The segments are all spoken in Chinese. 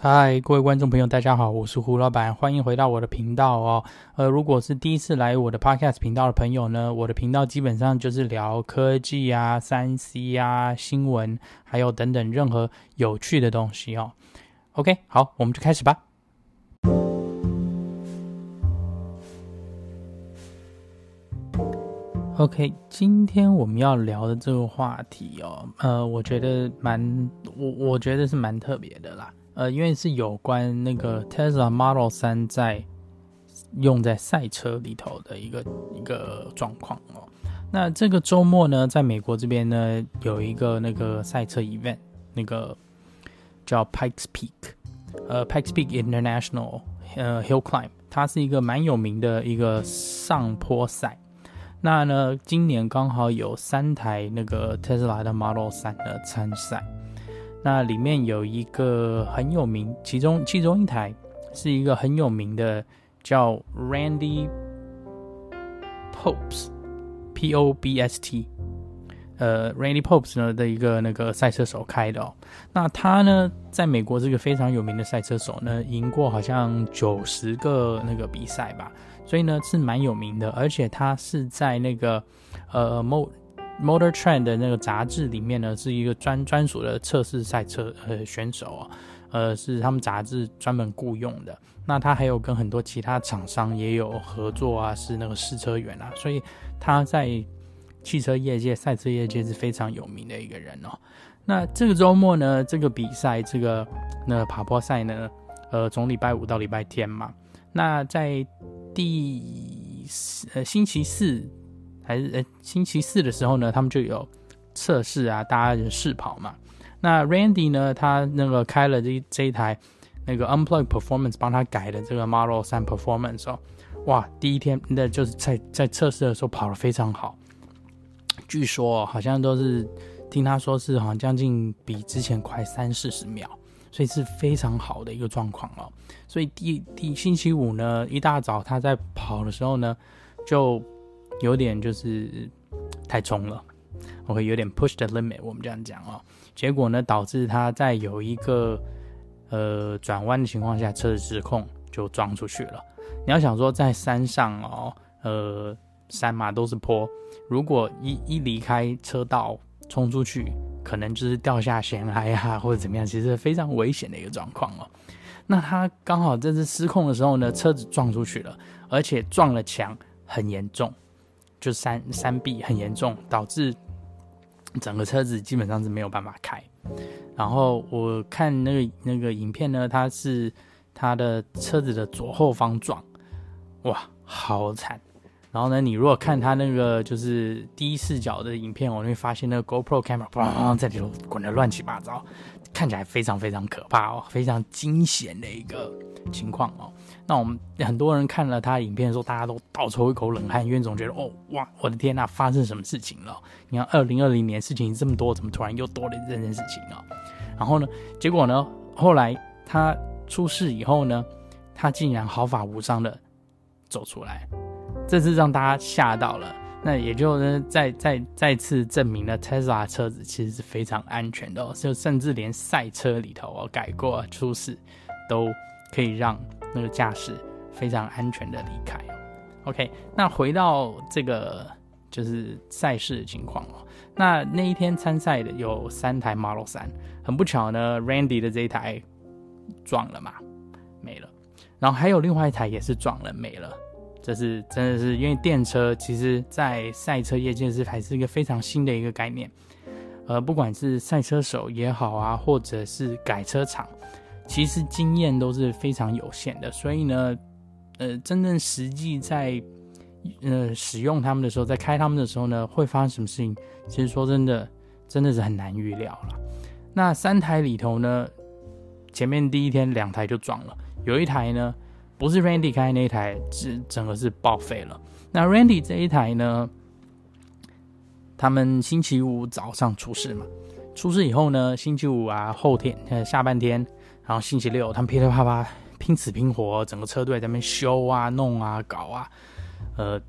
嗨，各位观众朋友，大家好，我是胡老板，欢迎回到我的频道哦。呃，如果是第一次来我的 Podcast 频道的朋友呢，我的频道基本上就是聊科技啊、三 C 啊、新闻，还有等等任何有趣的东西哦。OK，好，我们就开始吧。OK，今天我们要聊的这个话题哦，呃，我觉得蛮，我我觉得是蛮特别的啦。呃，因为是有关那个 Tesla Model 3在用在赛车里头的一个一个状况哦。那这个周末呢，在美国这边呢，有一个那个赛车 event，那个叫 Pikes Peak，呃，Pikes Peak International 呃 Hill Climb，它是一个蛮有名的一个上坡赛。那呢，今年刚好有三台那个 Tesla 的 Model 3的参赛。那里面有一个很有名，其中其中一台是一个很有名的，叫 Randy Pope's P O B S T 呃，Randy Pope's 呢的一个那个赛车手开的哦。那他呢，在美国这个非常有名的赛车手呢，赢过好像九十个那个比赛吧，所以呢是蛮有名的，而且他是在那个呃 Mo。Motor Trend 的那个杂志里面呢，是一个专专属的测试赛车呃选手啊，呃是他们杂志专门雇佣的。那他还有跟很多其他厂商也有合作啊，是那个试车员啊，所以他在汽车业界、赛车业界是非常有名的一个人哦。那这个周末呢，这个比赛，这个那爬坡赛呢，呃，从礼拜五到礼拜天嘛。那在第呃星期四。还是呃，星期四的时候呢，他们就有测试啊，大家就试跑嘛。那 Randy 呢，他那个开了这这一台那个 Unplug Performance 帮他改的这个 Model 3 Performance 哦，哇，第一天那就是在在测试的时候跑得非常好，据说好像都是听他说是好像将近比之前快三四十秒，所以是非常好的一个状况哦。所以第第星期五呢，一大早他在跑的时候呢，就。有点就是太冲了，OK，有点 push the limit，我们这样讲哦。结果呢，导致他在有一个呃转弯的情况下，车子失控就撞出去了。你要想说在山上哦，呃，山嘛都是坡，如果一一离开车道冲出去，可能就是掉下悬崖啊，或者怎么样，其实非常危险的一个状况哦。那他刚好这次失控的时候呢，车子撞出去了，而且撞了墙，很严重。就山山壁很严重，导致整个车子基本上是没有办法开。然后我看那个那个影片呢，它是它的车子的左后方撞，哇，好惨。然后呢，你如果看它那个就是第一视角的影片，我会发现那个 GoPro camera 砰在里头滚得乱七八糟，看起来非常非常可怕哦，非常惊险的一个情况哦。那我们很多人看了他影片的时候，大家都倒抽一口冷汗，因为总觉得哦哇，我的天呐，发生什么事情了？你看二零二零年事情这么多，怎么突然又多了这件事情啊？然后呢，结果呢，后来他出事以后呢，他竟然毫发无伤的走出来，这是让大家吓到了。那也就呢，再再再次证明了 Tesla 车子其实是非常安全的，就甚至连赛车里头哦改过出事都可以让。那个驾驶非常安全的离开。OK，那回到这个就是赛事的情况哦。那那一天参赛的有三台 Model 3，很不巧呢，Randy 的这一台撞了嘛，没了。然后还有另外一台也是撞了没了。这是真的是因为电车其实在赛车业界是还是一个非常新的一个概念。呃，不管是赛车手也好啊，或者是改车厂。其实经验都是非常有限的，所以呢，呃，真正实际在呃使用他们的时候，在开他们的时候呢，会发生什么事情？其实说真的，真的是很难预料了。那三台里头呢，前面第一天两台就撞了，有一台呢不是 Randy 开那一台，是整个是报废了。那 Randy 这一台呢，他们星期五早上出事嘛，出事以后呢，星期五啊后天呃下半天。然后星期六，他们噼里啪啪拼死拼活，整个车队在那边修啊、弄啊、搞啊，呃，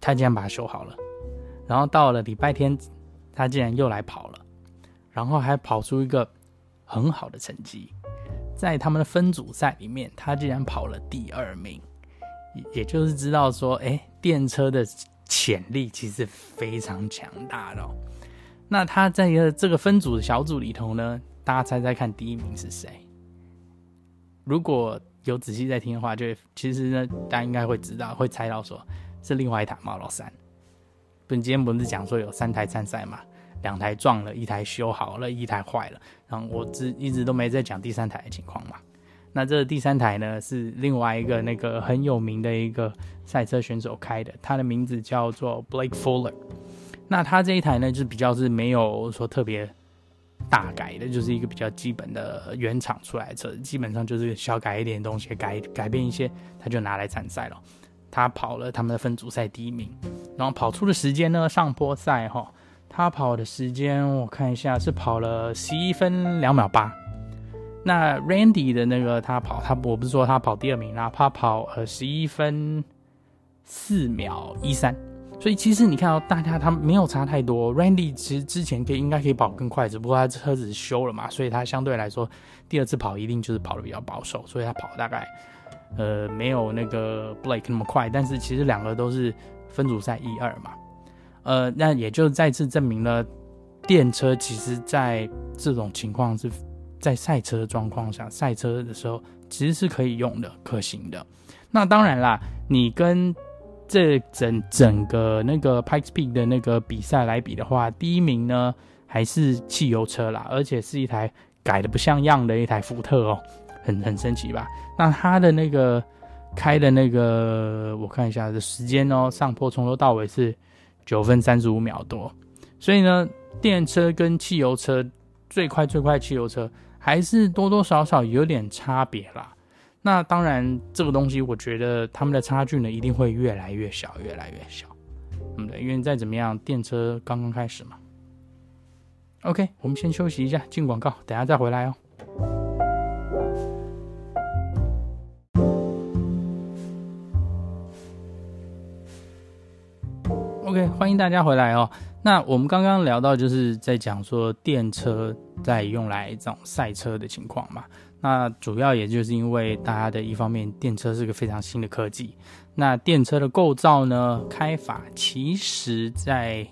他竟然把它修好了。然后到了礼拜天，他竟然又来跑了，然后还跑出一个很好的成绩。在他们的分组赛里面，他竟然跑了第二名，也就是知道说，哎，电车的潜力其实非常强大的。那他在一个这个分组的小组里头呢，大家猜猜看，第一名是谁？如果有仔细在听的话，就其实呢，大家应该会知道，会猜到说是另外一台 Model 3。本节目不是讲说有三台参赛嘛？两台撞了，一台修好了，一台坏了。然后我只一直都没在讲第三台的情况嘛。那这第三台呢，是另外一个那个很有名的一个赛车选手开的，他的名字叫做 Blake Fuller。那他这一台呢，就比较是没有说特别大改的，就是一个比较基本的原厂出来车，基本上就是小改一点东西，改改变一些，他就拿来参赛了。他跑了他们的分组赛第一名，然后跑出的时间呢，上坡赛哈，他跑的时间我看一下是跑了十一分两秒八。那 Randy 的那个他跑他我不是说他跑第二名啦，他跑呃十一分四秒一三。所以其实你看到大家他没有差太多，Randy 其实之前可以应该可以跑更快，只不过他车子修了嘛，所以他相对来说第二次跑一定就是跑的比较保守，所以他跑大概呃没有那个 Blake 那么快，但是其实两个都是分组赛一二嘛，呃，那也就再次证明了电车其实在这种情况是在赛车状况下，赛车的时候其实是可以用的、可行的。那当然啦，你跟这整整个那个 Pikes Peak 的那个比赛来比的话，第一名呢还是汽油车啦，而且是一台改的不像样的一台福特哦，很很神奇吧？那它的那个开的那个，我看一下的时间哦，上坡从头到尾是九分三十五秒多，所以呢，电车跟汽油车最快最快汽油车还是多多少少有点差别啦。那当然，这个东西我觉得他们的差距呢，一定会越来越小，越来越小。嗯，对，因为再怎么样，电车刚刚开始嘛。OK，我们先休息一下，进广告，等下再回来哦。OK，欢迎大家回来哦。那我们刚刚聊到，就是在讲说电车在用来这种赛车的情况嘛。那主要也就是因为大家的一方面，电车是个非常新的科技。那电车的构造呢，开法其实在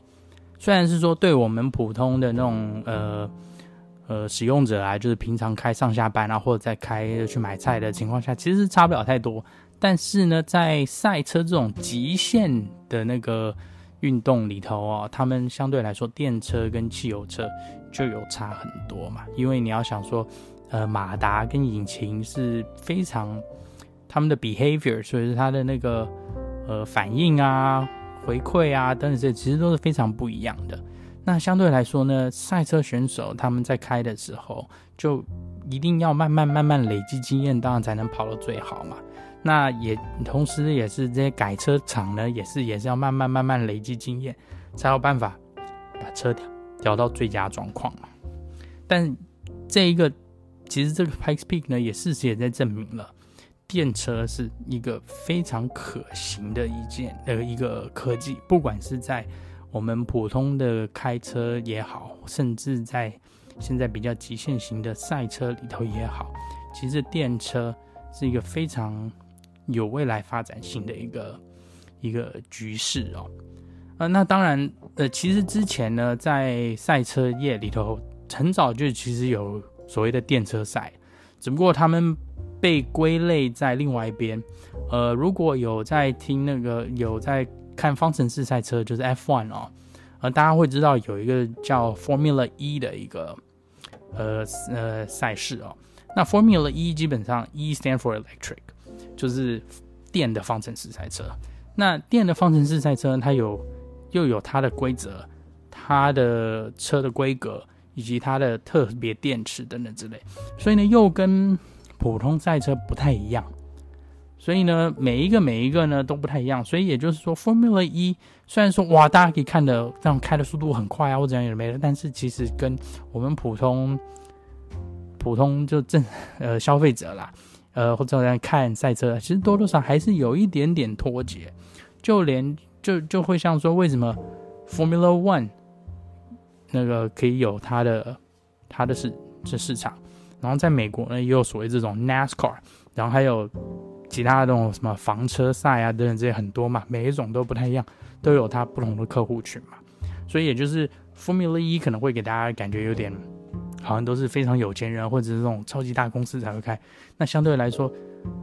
虽然是说对我们普通的那种呃呃使用者啊，就是平常开上下班啊，或者在开去买菜的情况下，其实差不了太多。但是呢，在赛车这种极限的那个运动里头哦，他们相对来说，电车跟汽油车就有差很多嘛，因为你要想说。呃，马达跟引擎是非常他们的 behavior，所以它的那个呃反应啊、回馈啊等等这些，其实都是非常不一样的。那相对来说呢，赛车选手他们在开的时候，就一定要慢慢慢慢累积经验，当然才能跑得最好嘛。那也同时也是这些改车厂呢，也是也是要慢慢慢慢累积经验，才有办法把车调调到最佳状况嘛。但这一个。其实这个 Pikes Peak 呢，也事实也在证明了，电车是一个非常可行的一件呃一个科技，不管是在我们普通的开车也好，甚至在现在比较极限型的赛车里头也好，其实电车是一个非常有未来发展性的一个一个局势哦。呃，那当然，呃，其实之前呢，在赛车业里头，很早就其实有。所谓的电车赛，只不过他们被归类在另外一边。呃，如果有在听那个有在看方程式赛车，就是 F1 哦，呃，大家会知道有一个叫 Formula E 的一个呃呃赛事哦。那 Formula E 基本上 E stand for electric，就是电的方程式赛车。那电的方程式赛车，它有又有它的规则，它的车的规格。以及它的特别电池等等之类，所以呢，又跟普通赛车不太一样。所以呢，每一个每一个呢都不太一样。所以也就是说，Formula 一虽然说哇，大家可以看的这样开的速度很快啊，或者怎样也没了，但是其实跟我们普通普通就正呃消费者啦，呃或者在看赛车，其实多多少还是有一点点脱节。就连就就会像说，为什么 Formula One？那个可以有它的它的市这市场，然后在美国呢，也有所谓这种 NASCAR，然后还有其他的这种什么房车赛啊等等这些很多嘛，每一种都不太一样，都有它不同的客户群嘛。所以也就是 Formula 一可能会给大家感觉有点好像都是非常有钱人或者是这种超级大公司才会开。那相对来说，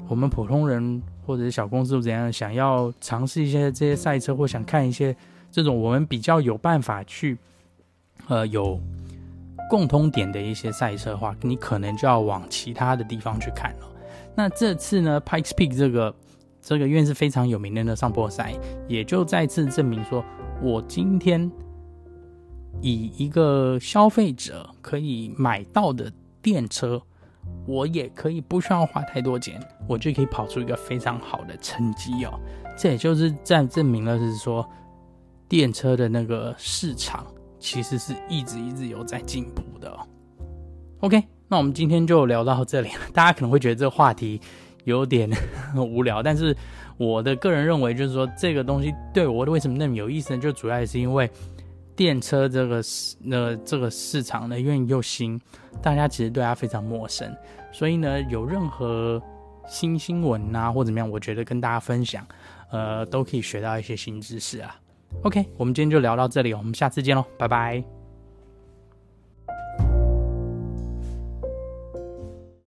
我们普通人或者是小公司怎样想要尝试一些这些赛车，或想看一些这种我们比较有办法去呃有共通点的一些赛车的话，你可能就要往其他的地方去看了。那这次呢，Pikes Peak 这个这个院是非常有名的上坡赛，也就再次证明说，我今天。以一个消费者可以买到的电车，我也可以不需要花太多钱，我就可以跑出一个非常好的成绩哦。这也就是在证明了是说，电车的那个市场其实是一直一直有在进步的哦。OK，那我们今天就聊到这里了。大家可能会觉得这个话题有点无聊，但是我的个人认为就是说，这个东西对我为什么那么有意思呢？就主要也是因为。电车这个市，呃，这个市场呢，因为又新，大家其实对它非常陌生，所以呢，有任何新新闻啊或怎么样，我觉得跟大家分享，呃，都可以学到一些新知识啊。OK，我们今天就聊到这里，我们下次见喽，拜拜。